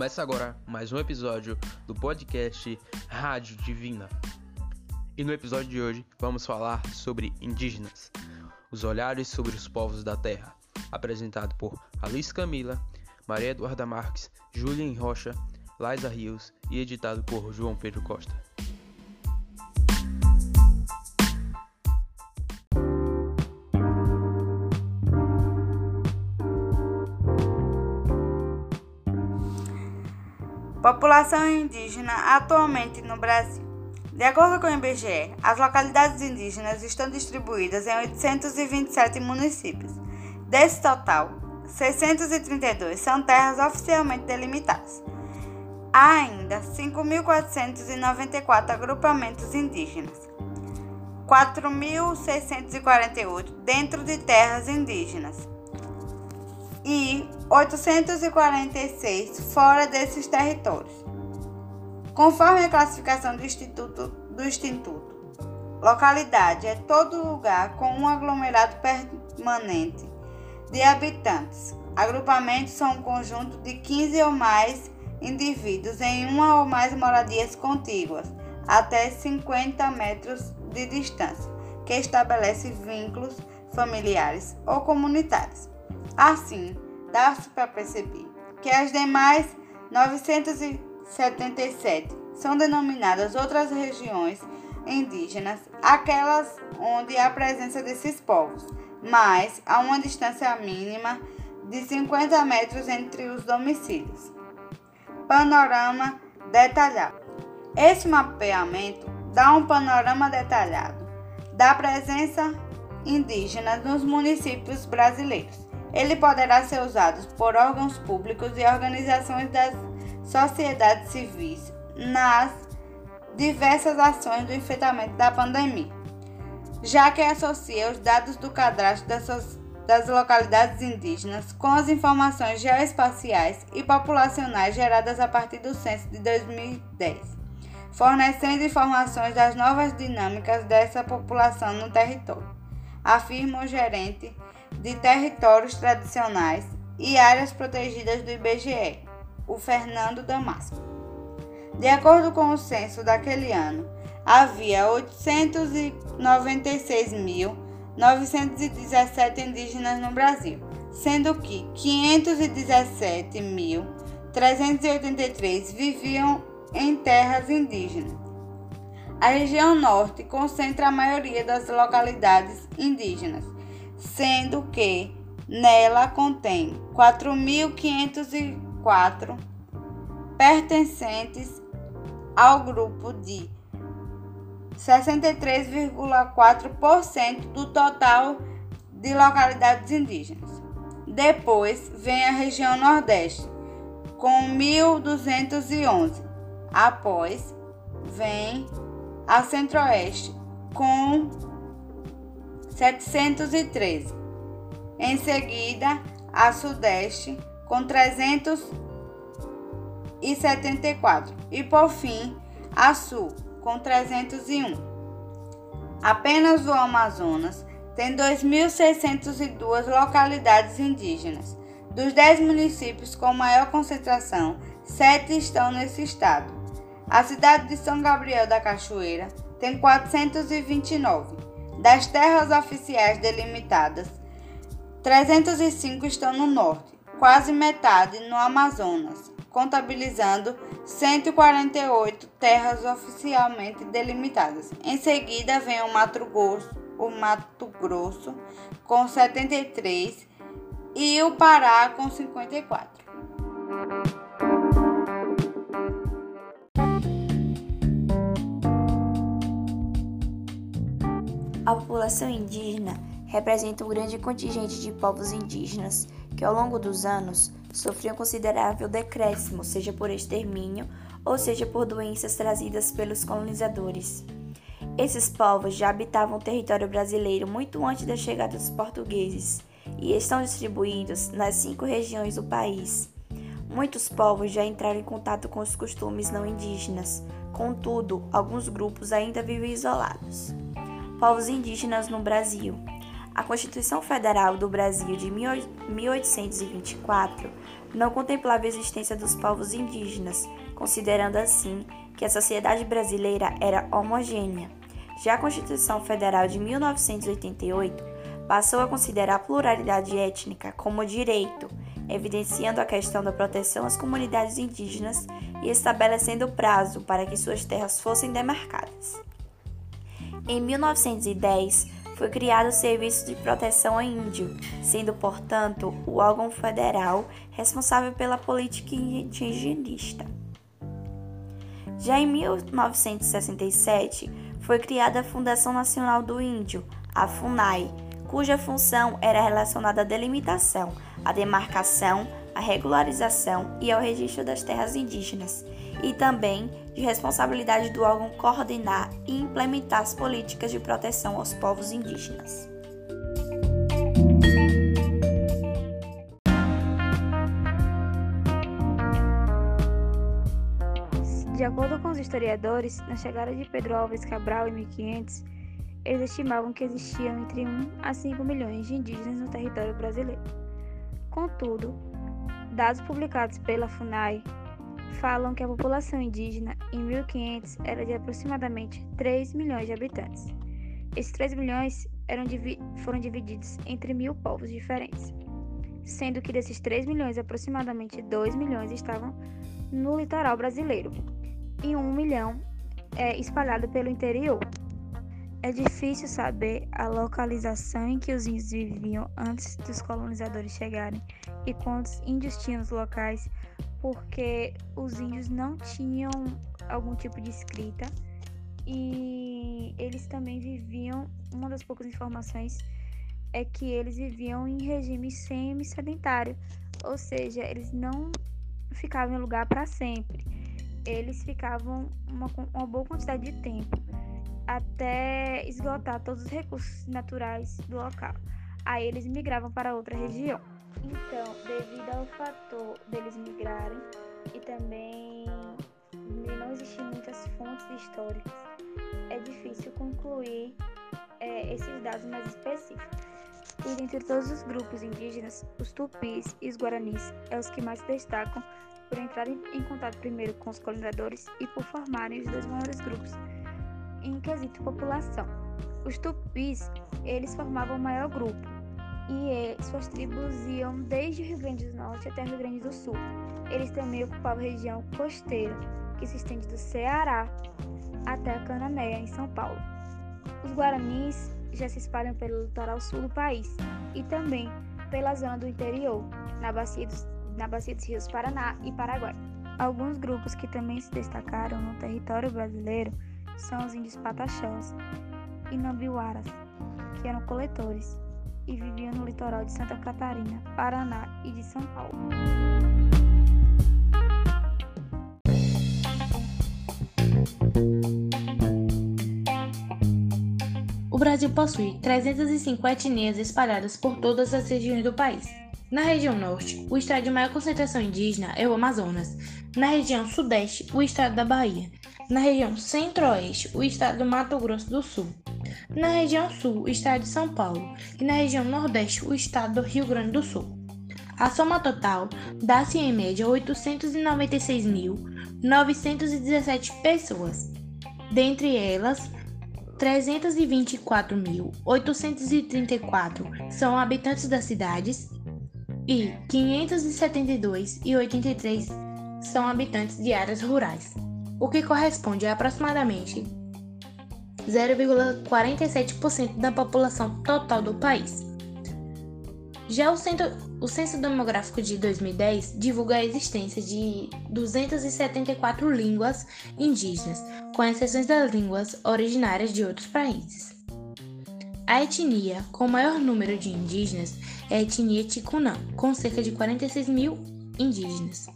Começa agora mais um episódio do podcast Rádio Divina. E no episódio de hoje vamos falar sobre indígenas, os olhares sobre os povos da terra, apresentado por Alice Camila, Maria Eduarda Marques, Julian Rocha, Laisa Rios e editado por João Pedro Costa. População indígena atualmente no Brasil. De acordo com o IBGE, as localidades indígenas estão distribuídas em 827 municípios. Desse total, 632 são terras oficialmente delimitadas. Há ainda 5.494 agrupamentos indígenas, 4.648 dentro de terras indígenas e 846 fora desses territórios. Conforme a classificação do Instituto, do Instituto, localidade é todo lugar com um aglomerado permanente de habitantes. Agrupamentos são um conjunto de 15 ou mais indivíduos em uma ou mais moradias contíguas, até 50 metros de distância, que estabelece vínculos familiares ou comunitários. Assim, dá-se para perceber que as demais 977 são denominadas outras regiões indígenas, aquelas onde há presença desses povos, mas a uma distância mínima de 50 metros entre os domicílios. Panorama detalhado. Este mapeamento dá um panorama detalhado da presença indígena nos municípios brasileiros ele poderá ser usado por órgãos públicos e organizações das sociedades civis nas diversas ações do enfrentamento da pandemia, já que associa os dados do cadastro das, das localidades indígenas com as informações geoespaciais e populacionais geradas a partir do censo de 2010, fornecendo informações das novas dinâmicas dessa população no território, afirma o gerente de territórios tradicionais e áreas protegidas do IBGE, o Fernando Damasco. De acordo com o censo daquele ano, havia 896.917 indígenas no Brasil, sendo que 517.383 viviam em terras indígenas. A região norte concentra a maioria das localidades indígenas, sendo que nela contém 4.504 pertencentes ao grupo de 63,4% do total de localidades indígenas. Depois vem a região Nordeste, com 1.211. Após vem a Centro-Oeste, com 713. Em seguida, a Sudeste com 374 e por fim a Sul com 301. Apenas o Amazonas tem 2.602 localidades indígenas. Dos 10 municípios com maior concentração, 7 estão nesse estado. A cidade de São Gabriel da Cachoeira tem 429 das terras oficiais delimitadas, 305 estão no norte, quase metade no Amazonas, contabilizando 148 terras oficialmente delimitadas. Em seguida vem o Mato Grosso, o Mato Grosso com 73 e o Pará com 54. A população indígena representa um grande contingente de povos indígenas que, ao longo dos anos, sofriam considerável decréscimo, seja por extermínio ou seja por doenças trazidas pelos colonizadores. Esses povos já habitavam o território brasileiro muito antes da chegada dos portugueses e estão distribuídos nas cinco regiões do país. Muitos povos já entraram em contato com os costumes não indígenas, contudo, alguns grupos ainda vivem isolados povos indígenas no Brasil. A Constituição Federal do Brasil de 1824 não contemplava a existência dos povos indígenas, considerando assim que a sociedade brasileira era homogênea. Já a Constituição Federal de 1988 passou a considerar a pluralidade étnica como direito, evidenciando a questão da proteção às comunidades indígenas e estabelecendo prazo para que suas terras fossem demarcadas. Em 1910, foi criado o Serviço de Proteção ao Índio, sendo, portanto, o órgão federal responsável pela política indigenista. Já em 1967, foi criada a Fundação Nacional do Índio, a FUNAI, cuja função era relacionada à delimitação, à demarcação, à regularização e ao registro das terras indígenas, e também de responsabilidade do órgão coordenar e implementar as políticas de proteção aos povos indígenas. De acordo com os historiadores, na chegada de Pedro Álvares Cabral em 1500, eles estimavam que existiam entre 1 a 5 milhões de indígenas no território brasileiro. Contudo, dados publicados pela FUNAI falam que a população indígena em 1500 era de aproximadamente 3 milhões de habitantes. Esses 3 milhões divi foram divididos entre mil povos diferentes, sendo que desses 3 milhões, aproximadamente 2 milhões estavam no litoral brasileiro e 1 milhão é espalhado pelo interior. É difícil saber a localização em que os índios viviam antes dos colonizadores chegarem e quantos índios tinham locais, porque os índios não tinham algum tipo de escrita e eles também viviam. Uma das poucas informações é que eles viviam em regime semi-sedentário, ou seja, eles não ficavam em lugar para sempre. Eles ficavam uma, uma boa quantidade de tempo até esgotar todos os recursos naturais do local. Aí eles migravam para outra região. Então, devido ao fator deles migrarem e também de não existir muitas fontes históricas, é difícil concluir é, esses dados mais específicos. E dentre todos os grupos indígenas, os tupis e os guaranis é os que mais se destacam por entrarem em contato primeiro com os colonizadores e por formarem os dois maiores grupos em quesito população. Os tupis, eles formavam o maior grupo e suas tribos iam desde o Rio Grande do Norte até o Rio Grande do Sul. Eles também ocupavam a região costeira, que se estende do Ceará até a Cananéia, em São Paulo. Os guaranis já se espalham pelo litoral sul do país e também pela zona do interior, na bacia dos, na bacia dos rios Paraná e Paraguai. Alguns grupos que também se destacaram no território brasileiro são os índios pataxós e nambiuaras, que eram coletores e viviam no litoral de Santa Catarina, Paraná e de São Paulo. O Brasil possui 350 etnias espalhadas por todas as regiões do país. Na região norte, o estado de maior concentração indígena é o Amazonas. Na região sudeste, o estado da Bahia na região centro-oeste, o estado do Mato Grosso do Sul. Na região sul, o estado de São Paulo. E na região nordeste, o estado do Rio Grande do Sul. A soma total dá-se em média 896.917 pessoas. Dentre elas, 324.834 são habitantes das cidades e 572.083 são habitantes de áreas rurais o que corresponde a aproximadamente 0,47% da população total do país. Já o, centro, o Censo Demográfico de 2010 divulga a existência de 274 línguas indígenas, com exceções das línguas originárias de outros países. A etnia com maior número de indígenas é a etnia Ticunã, com cerca de 46 mil indígenas.